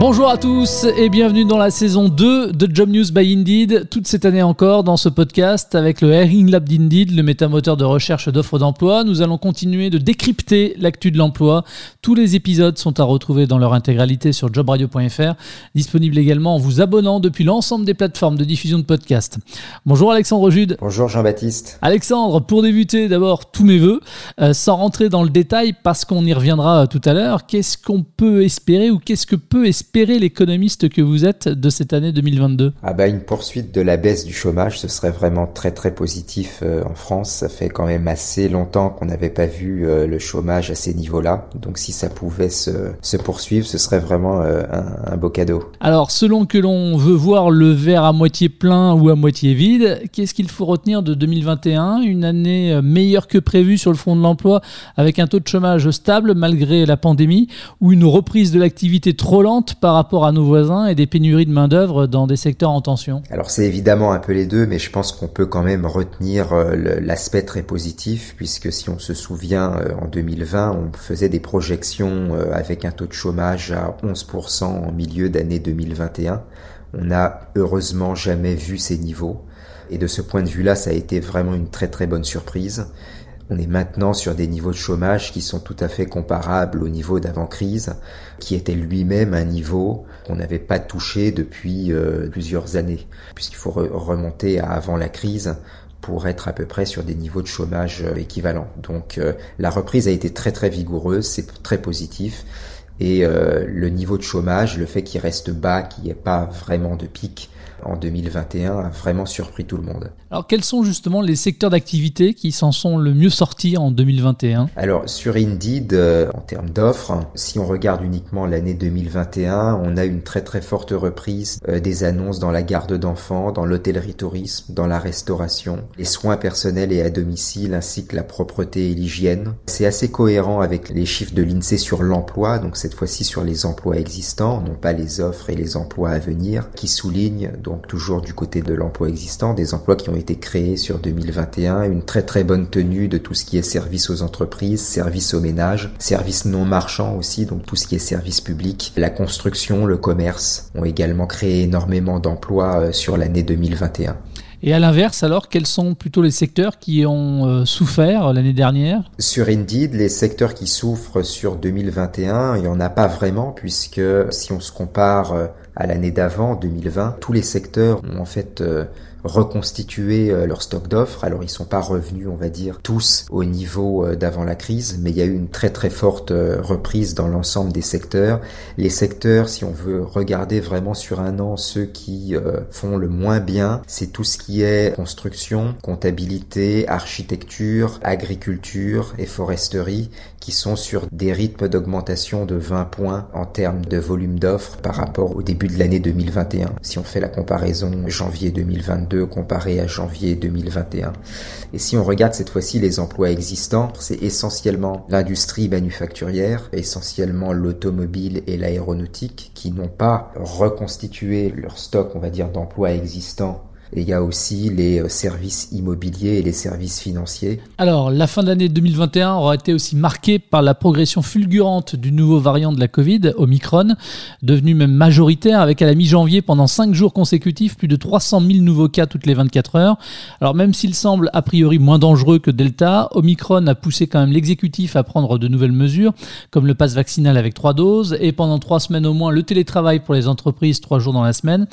Bonjour à tous et bienvenue dans la saison 2 de Job News by Indeed, toute cette année encore dans ce podcast avec le Hiring Lab d'Indeed, le métamoteur de recherche d'offres d'emploi. Nous allons continuer de décrypter l'actu de l'emploi. Tous les épisodes sont à retrouver dans leur intégralité sur jobradio.fr, disponible également en vous abonnant depuis l'ensemble des plateformes de diffusion de podcasts. Bonjour Alexandre Jude. Bonjour Jean-Baptiste. Alexandre, pour débuter d'abord tous mes voeux, euh, sans rentrer dans le détail parce qu'on y reviendra euh, tout à l'heure, qu'est-ce qu'on peut espérer ou qu'est-ce que peut espérer espérer l'économiste que vous êtes de cette année 2022 Ah bah une poursuite de la baisse du chômage, ce serait vraiment très très positif euh, en France. Ça fait quand même assez longtemps qu'on n'avait pas vu euh, le chômage à ces niveaux-là. Donc si ça pouvait se, se poursuivre, ce serait vraiment euh, un, un, beau cadeau. Alors selon que l'on veut voir le verre à moitié plein ou à moitié vide, qu'est-ce qu'il faut retenir de 2021 Une année meilleure que prévue sur le front de l'emploi avec un taux de chômage stable malgré la pandémie ou une reprise de l'activité trop lente par rapport à nos voisins et des pénuries de main-d'œuvre dans des secteurs en tension Alors c'est évidemment un peu les deux, mais je pense qu'on peut quand même retenir euh, l'aspect très positif, puisque si on se souvient, euh, en 2020, on faisait des projections euh, avec un taux de chômage à 11% en milieu d'année 2021. On n'a heureusement jamais vu ces niveaux. Et de ce point de vue-là, ça a été vraiment une très très bonne surprise. On est maintenant sur des niveaux de chômage qui sont tout à fait comparables au niveau d'avant-crise, qui était lui-même un niveau qu'on n'avait pas touché depuis euh, plusieurs années, puisqu'il faut remonter à avant la crise pour être à peu près sur des niveaux de chômage euh, équivalents. Donc euh, la reprise a été très très vigoureuse, c'est très positif. Et le niveau de chômage, le fait qu'il reste bas, qu'il n'y ait pas vraiment de pic, en 2021 a vraiment surpris tout le monde. Alors quels sont justement les secteurs d'activité qui s'en sont le mieux sortis en 2021 Alors sur Indeed, euh, en termes d'offres, si on regarde uniquement l'année 2021, on a une très très forte reprise euh, des annonces dans la garde d'enfants, dans l'hôtellerie-tourisme, dans la restauration, les soins personnels et à domicile ainsi que la propreté et l'hygiène. C'est assez cohérent avec les chiffres de l'INSEE sur l'emploi, donc cette fois-ci sur les emplois existants, non pas les offres et les emplois à venir, qui soulignent donc donc toujours du côté de l'emploi existant, des emplois qui ont été créés sur 2021, une très très bonne tenue de tout ce qui est service aux entreprises, service aux ménages, services non marchands aussi, donc tout ce qui est service public, la construction, le commerce ont également créé énormément d'emplois euh, sur l'année 2021. Et à l'inverse, alors, quels sont plutôt les secteurs qui ont euh, souffert l'année dernière? Sur Indeed, les secteurs qui souffrent sur 2021, il n'y en a pas vraiment, puisque si on se compare euh, à l'année d'avant, 2020, tous les secteurs ont en fait euh, reconstitué euh, leur stock d'offres. Alors ils sont pas revenus, on va dire, tous au niveau euh, d'avant la crise, mais il y a eu une très très forte reprise dans l'ensemble des secteurs. Les secteurs, si on veut regarder vraiment sur un an, ceux qui font le moins bien, c'est tout ce qui est construction, comptabilité, architecture, agriculture et foresterie, qui sont sur des rythmes d'augmentation de 20 points en termes de volume d'offres par rapport au début de l'année 2021. Si on fait la comparaison janvier 2022 comparé à janvier 2021. Et si on regarde cette fois-ci les emplois existants, c'est essentiellement l'industrie manufacturière, essentiellement l'automobile et l'aéronautique qui n'ont pas reconstitué leur stock, on va dire, d'emplois existants et il y a aussi les euh, services immobiliers et les services financiers. Alors, la fin d'année 2021 aura été aussi marquée par la progression fulgurante du nouveau variant de la Covid, Omicron, devenu même majoritaire avec à la mi-janvier pendant 5 jours consécutifs plus de 300 000 nouveaux cas toutes les 24 heures. Alors même s'il semble a priori moins dangereux que Delta, Omicron a poussé quand même l'exécutif à prendre de nouvelles mesures, comme le pass vaccinal avec 3 doses et pendant 3 semaines au moins le télétravail pour les entreprises 3 jours dans la semaine.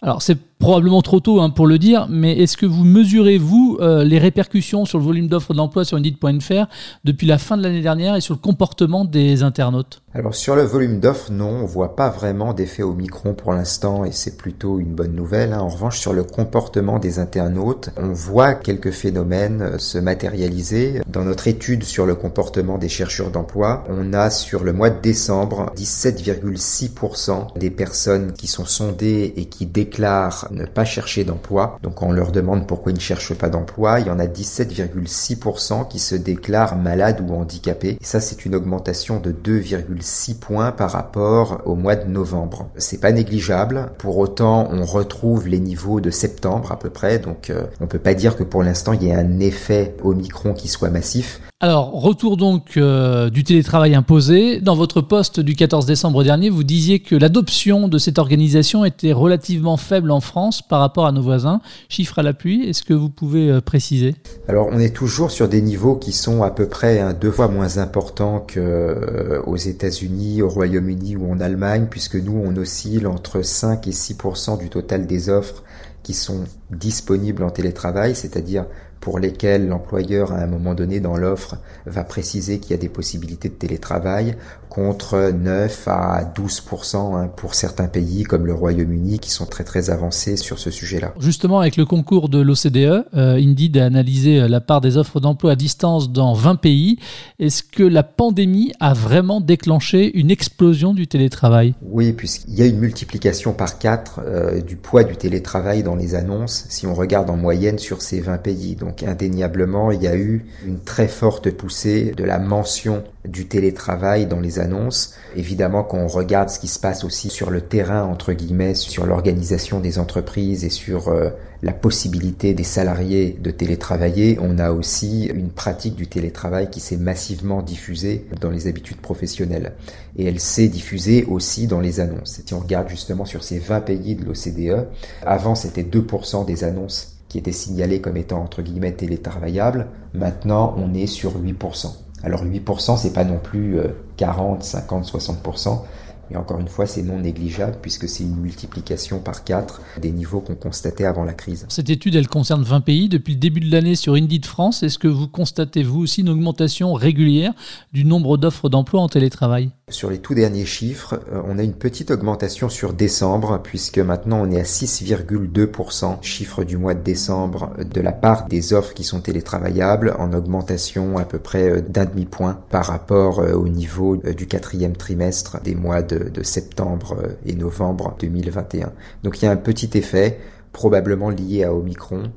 Alors c'est probablement trop tôt hein, pour le dire, mais est-ce que vous mesurez, vous, euh, les répercussions sur le volume d'offres d'emploi sur Indeed.fr depuis la fin de l'année dernière et sur le comportement des internautes? Alors sur le volume d'offres, non, on voit pas vraiment d'effet au micron pour l'instant et c'est plutôt une bonne nouvelle. Hein. En revanche, sur le comportement des internautes, on voit quelques phénomènes euh, se matérialiser. Dans notre étude sur le comportement des chercheurs d'emploi, on a sur le mois de décembre 17,6% des personnes qui sont sondées et qui déclarent ne pas chercher d'emploi. Donc on leur demande pourquoi ils ne cherchent pas d'emploi, il y en a 17,6% qui se déclarent malades ou handicapés. Et ça c'est une augmentation de 2,6 points par rapport au mois de novembre. C'est pas négligeable. Pour autant, on retrouve les niveaux de septembre à peu près. Donc euh, on peut pas dire que pour l'instant il y ait un effet Omicron qui soit massif. Alors, retour donc euh, du télétravail imposé. Dans votre poste du 14 décembre dernier, vous disiez que l'adoption de cette organisation était relativement faible en France par rapport à nos voisins. Chiffre à l'appui, est-ce que vous pouvez euh, préciser? Alors, on est toujours sur des niveaux qui sont à peu près hein, deux fois moins importants qu'aux euh, États-Unis, au Royaume-Uni ou en Allemagne, puisque nous, on oscille entre 5 et 6% du total des offres qui sont disponibles en télétravail, c'est-à-dire pour lesquels l'employeur à un moment donné dans l'offre va préciser qu'il y a des possibilités de télétravail contre 9 à 12 hein, pour certains pays comme le Royaume-Uni qui sont très très avancés sur ce sujet-là. Justement, avec le concours de l'OCDE, euh, Indeed a analysé la part des offres d'emploi à distance dans 20 pays. Est-ce que la pandémie a vraiment déclenché une explosion du télétravail? Oui, puisqu'il y a une multiplication par 4 euh, du poids du télétravail dans les annonces si on regarde en moyenne sur ces 20 pays. Donc indéniablement, il y a eu une très forte poussée de la mention du télétravail dans les annonces. Évidemment, quand on regarde ce qui se passe aussi sur le terrain, entre guillemets, sur l'organisation des entreprises et sur euh, la possibilité des salariés de télétravailler, on a aussi une pratique du télétravail qui s'est massivement diffusée dans les habitudes professionnelles. Et elle s'est diffusée aussi dans les annonces. Si on regarde justement sur ces 20 pays de l'OCDE, avant c'était 2% des annonces qui étaient signalées comme étant entre guillemets télétravaillables. Maintenant, on est sur 8%. Alors 8%, c'est pas non plus 40, 50, 60%, mais encore une fois, c'est non négligeable puisque c'est une multiplication par 4 des niveaux qu'on constatait avant la crise. Cette étude, elle concerne 20 pays. Depuis le début de l'année sur Indeed France, est-ce que vous constatez, vous aussi, une augmentation régulière du nombre d'offres d'emploi en télétravail? Sur les tout derniers chiffres, euh, on a une petite augmentation sur décembre, puisque maintenant on est à 6,2% chiffre du mois de décembre de la part des offres qui sont télétravaillables, en augmentation à peu près euh, d'un demi-point par rapport euh, au niveau du quatrième trimestre des mois de, septembre et novembre 2021. Donc il y a un petit effet probablement lié à Omicron.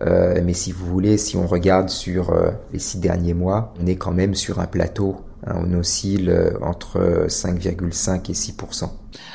Mais si vous voulez, si on regarde sur les six derniers mois, on est quand même sur un plateau Hein, on oscille euh, entre 5,5 et 6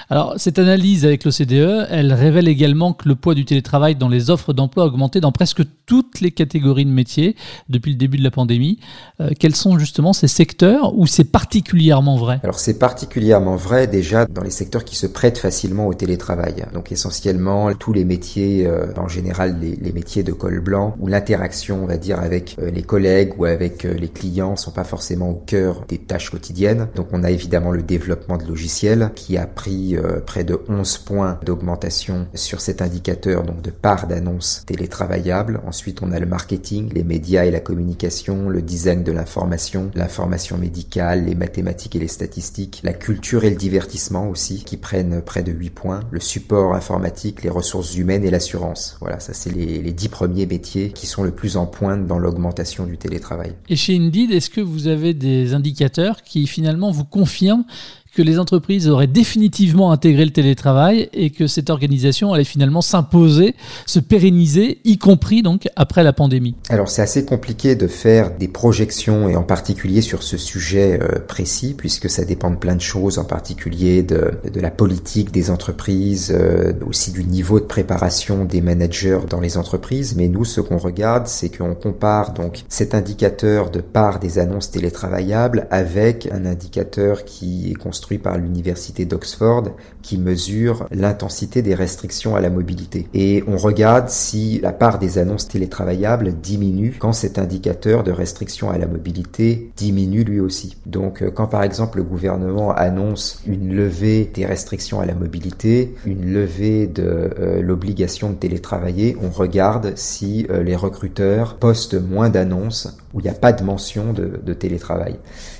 alors, cette analyse avec l'OCDE, elle révèle également que le poids du télétravail dans les offres d'emploi a augmenté dans presque toutes les catégories de métiers depuis le début de la pandémie. Euh, quels sont justement ces secteurs où c'est particulièrement vrai? Alors, c'est particulièrement vrai déjà dans les secteurs qui se prêtent facilement au télétravail. Donc, essentiellement, tous les métiers, euh, en général les, métiers de col blanc, où l'interaction, on va dire, avec euh, les collègues ou avec les clients sont pas forcément au cœur des tâches quotidiennes. Donc, on a évidemment le développement de logiciels qui a euh, près de 11 points d'augmentation sur cet indicateur donc de part d'annonces télétravaillables. Ensuite, on a le marketing, les médias et la communication, le design de l'information, l'information médicale, les mathématiques et les statistiques, la culture et le divertissement aussi qui prennent près de 8 points, le support informatique, les ressources humaines et l'assurance. Voilà, ça c'est les, les 10 premiers métiers qui sont le plus en pointe dans l'augmentation du télétravail. Et chez Indeed, est-ce que vous avez des indicateurs qui finalement vous confirment que les entreprises auraient définitivement intégré le télétravail et que cette organisation allait finalement s'imposer, se pérenniser, y compris donc après la pandémie Alors c'est assez compliqué de faire des projections et en particulier sur ce sujet euh, précis puisque ça dépend de plein de choses, en particulier de, de la politique des entreprises, euh, aussi du niveau de préparation des managers dans les entreprises. Mais nous, ce qu'on regarde, c'est qu'on compare donc cet indicateur de part des annonces télétravaillables avec un indicateur qui est construit par l'université d'Oxford qui mesure l'intensité des restrictions à la mobilité. Et on regarde si la part des annonces télétravaillables diminue quand cet indicateur de restriction à la mobilité diminue lui aussi. Donc euh, quand par exemple le gouvernement annonce une levée des restrictions à la mobilité, une levée de euh, l'obligation de télétravailler, on regarde si euh, les recruteurs postent moins d'annonces où il n'y a pas de mention de, de télétravail.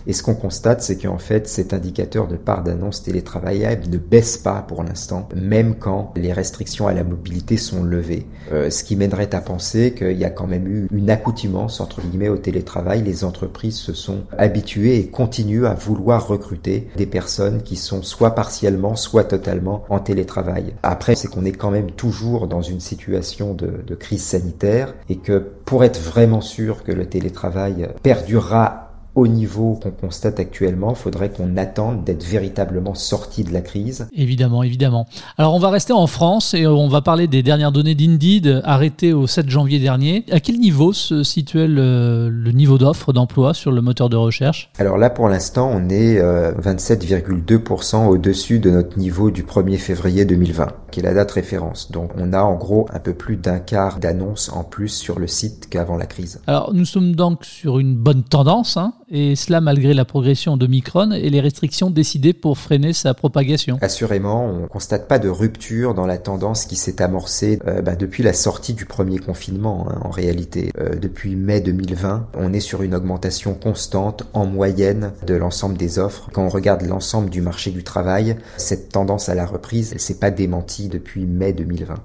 Et ce qu'on constate, c'est qu'en fait cet indicateur de part d'annonces télétravaillables ne baisse pas pour l'instant, même quand les restrictions à la mobilité sont levées. Euh, ce qui mènerait à penser qu'il y a quand même eu une accoutumance entre guillemets au télétravail. Les entreprises se sont habituées et continuent à vouloir recruter des personnes qui sont soit partiellement, soit totalement en télétravail. Après, c'est qu'on est quand même toujours dans une situation de, de crise sanitaire et que pour être vraiment sûr que le télétravail perdurera au niveau qu'on constate actuellement, faudrait qu'on attende d'être véritablement sorti de la crise. Évidemment, évidemment. Alors on va rester en France et on va parler des dernières données d'Indeed arrêtées au 7 janvier dernier. À quel niveau se situait le, niveau d'offre d'emploi sur le moteur de recherche? Alors là, pour l'instant, on est 27,2% euh, au-dessus de notre niveau du 1er février 2020, qui est la date référence. Donc on a en gros un peu plus d'un quart d'annonces en plus sur le site qu'avant la crise. Alors nous sommes donc sur une bonne tendance. Hein et cela malgré la progression de Micron et les restrictions décidées pour freiner sa propagation. Assurément, on constate pas de rupture dans la tendance qui s'est amorcée euh, bah, depuis la sortie du premier confinement. Hein, en réalité, euh, depuis mai 2020, on est sur une augmentation constante en moyenne de l'ensemble des offres. Quand on regarde l'ensemble du marché du travail, cette tendance à la reprise, elle s'est pas démentie depuis mai 2020.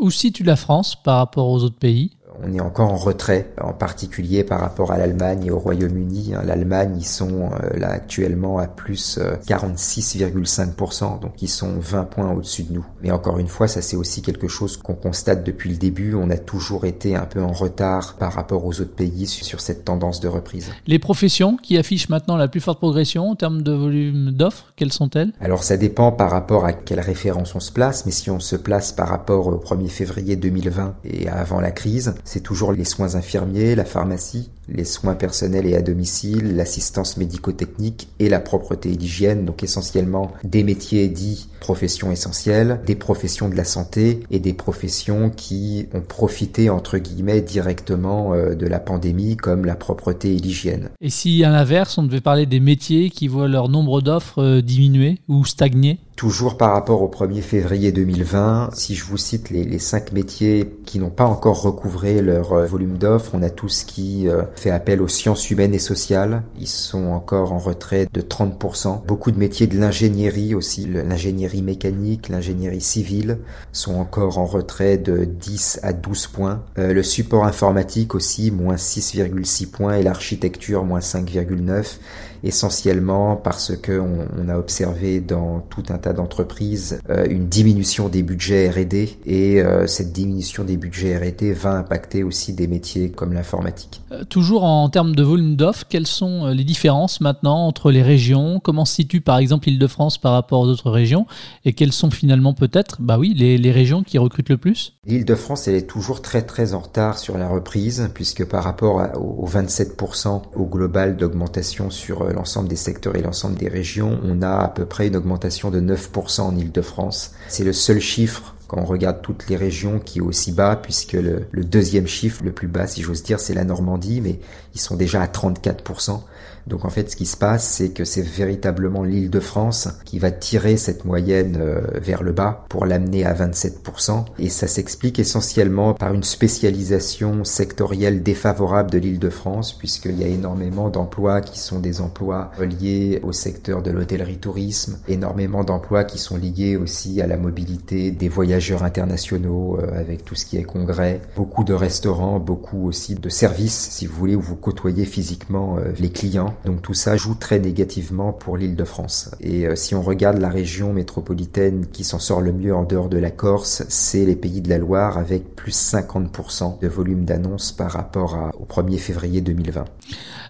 Où situe la France par rapport aux autres pays? On est encore en retrait, en particulier par rapport à l'Allemagne et au Royaume-Uni. Hein. L'Allemagne, ils sont euh, là actuellement à plus 46,5%, euh, donc ils sont 20 points au-dessus de nous. Mais encore une fois, ça c'est aussi quelque chose qu'on constate depuis le début. On a toujours été un peu en retard par rapport aux autres pays sur cette tendance de reprise. Les professions qui affichent maintenant la plus forte progression en termes de volume d'offres, quelles sont-elles? Alors ça dépend par rapport à quelle référence on se place, mais si on se place par rapport au 1er février 2020 et avant la crise, c'est toujours les soins infirmiers, la pharmacie, les soins personnels et à domicile, l'assistance médico-technique et la propreté et l'hygiène, donc essentiellement des métiers dits professions essentielles, des professions de la santé et des professions qui ont profité entre guillemets directement euh, de la pandémie comme la propreté et l'hygiène. Et si à l'inverse, on devait parler des métiers qui voient leur nombre d'offres euh, diminuer ou stagner? Toujours par rapport au 1er février 2020, si je vous cite les, cinq métiers qui n'ont pas encore recouvré leur euh, volume d'offres, on a tout ce qui fait appel aux sciences humaines et sociales. Ils sont encore en retrait de 30%. Beaucoup de métiers de l'ingénierie aussi, l'ingénierie mécanique, l'ingénierie civile sont encore en retrait de 10 à 12 points. Euh, le support informatique aussi, moins 6,6 points et l'architecture, moins 5,9 essentiellement parce que on, a observé dans tout un tas d'entreprises euh, une diminution des budgets R&D et euh, cette diminution des budgets R&D va impacter aussi des métiers comme l'informatique. Euh, toujours en termes de volume d'offres, quelles sont les différences maintenant entre les régions? Comment se situe par exemple l'Île-de-France par rapport aux autres régions? Et quelles sont finalement peut-être, bah oui, les, les régions qui recrutent le plus? L'Île-de-France, elle est toujours très très en retard sur la reprise puisque par rapport aux 27% au global d'augmentation sur l'ensemble des secteurs et l'ensemble des régions, on a à peu près une augmentation de 9% en Ile-de-France. C'est le seul chiffre quand on regarde toutes les régions qui est aussi bas, puisque le, le deuxième chiffre le plus bas, si j'ose dire, c'est la Normandie, mais ils sont déjà à 34%. Donc en fait, ce qui se passe, c'est que c'est véritablement l'île de France qui va tirer cette moyenne euh, vers le bas pour l'amener à 27%. Et ça s'explique essentiellement par une spécialisation sectorielle défavorable de l'île de France, puisqu'il y a énormément d'emplois qui sont des emplois liés au secteur de l'hôtellerie-tourisme, énormément d'emplois qui sont liés aussi à la mobilité des voyageurs internationaux euh, avec tout ce qui est congrès, beaucoup de restaurants, beaucoup aussi de services, si vous voulez, où vous côtoyez physiquement euh, les clients donc tout ça joue très négativement pour l'île de France. Et euh, si on regarde la région métropolitaine qui s'en sort le mieux en dehors de la Corse, c'est les pays de la Loire avec plus 50% de volume d'annonces par rapport au 1er février 2020.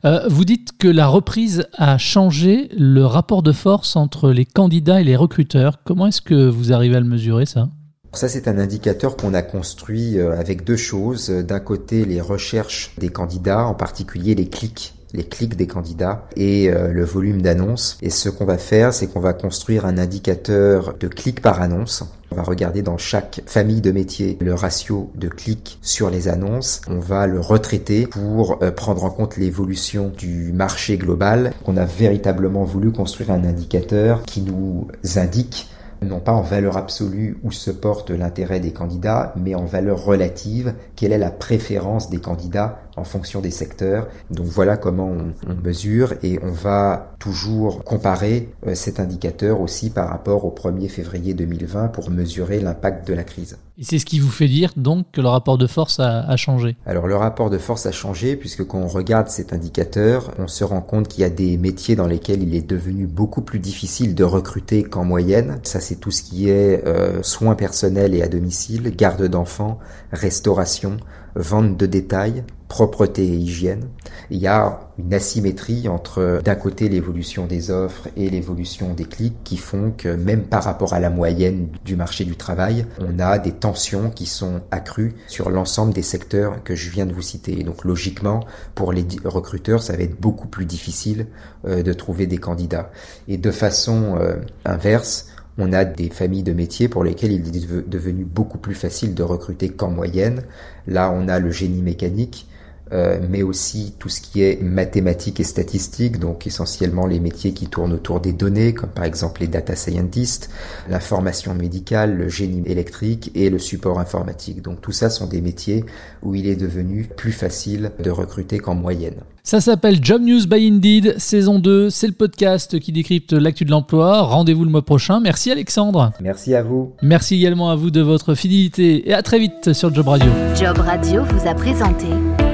Euh, vous dites que la reprise a changé le rapport de force entre les candidats et les recruteurs. Comment est-ce que vous arrivez à le mesurer ça? Ça, c'est un indicateur qu'on a construit euh, avec deux choses. D'un côté, les recherches des candidats, en particulier les clics les clics des candidats et euh, le volume d'annonces. Et ce qu'on va faire, c'est qu'on va construire un indicateur de clics par annonce. On va regarder dans chaque famille de métiers le ratio de clics sur les annonces. On va le retraiter pour euh, prendre en compte l'évolution du marché global. On a véritablement voulu construire un indicateur qui nous indique non pas en valeur absolue où se porte l'intérêt des candidats, mais en valeur relative, quelle est la préférence des candidats en fonction des secteurs. Donc voilà comment on, on mesure et on va toujours comparer euh, cet indicateur aussi par rapport au 1er février 2020 pour mesurer l'impact de la crise. Et c'est ce qui vous fait dire donc que le rapport de force a, a, changé Alors le rapport de force a changé puisque quand on regarde cet indicateur, on se rend compte qu'il y a des métiers dans lesquels il est devenu beaucoup plus difficile de recruter qu'en moyenne. Ça c'est tout ce qui est euh, soins personnels et à domicile, garde d'enfants, restauration, vente de détail, propreté et hygiène. Il y a une asymétrie entre d'un côté l'évolution des offres et l'évolution des clics qui font que même par rapport à la moyenne du marché du travail, on a des tensions qui sont accrues sur l'ensemble des secteurs que je viens de vous citer. Donc logiquement, pour les recruteurs, ça va être beaucoup plus difficile euh, de trouver des candidats. Et de façon euh, inverse, on a des familles de métiers pour lesquelles il est devenu beaucoup plus facile de recruter qu'en moyenne. Là, on a le génie mécanique, euh, mais aussi tout ce qui est mathématiques et statistiques, donc essentiellement les métiers qui tournent autour des données, comme par exemple les data scientists, l'information médicale, le génie électrique et le support informatique. Donc tout ça sont des métiers où il est devenu plus facile de recruter qu'en moyenne. Ça s'appelle Job News by Indeed, saison 2. C'est le podcast qui décrypte l'actu de l'emploi. Rendez-vous le mois prochain. Merci Alexandre. Merci à vous. Merci également à vous de votre fidélité et à très vite sur Job Radio. Job Radio vous a présenté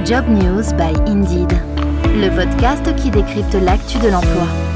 Job News by Indeed, le podcast qui décrypte l'actu de l'emploi.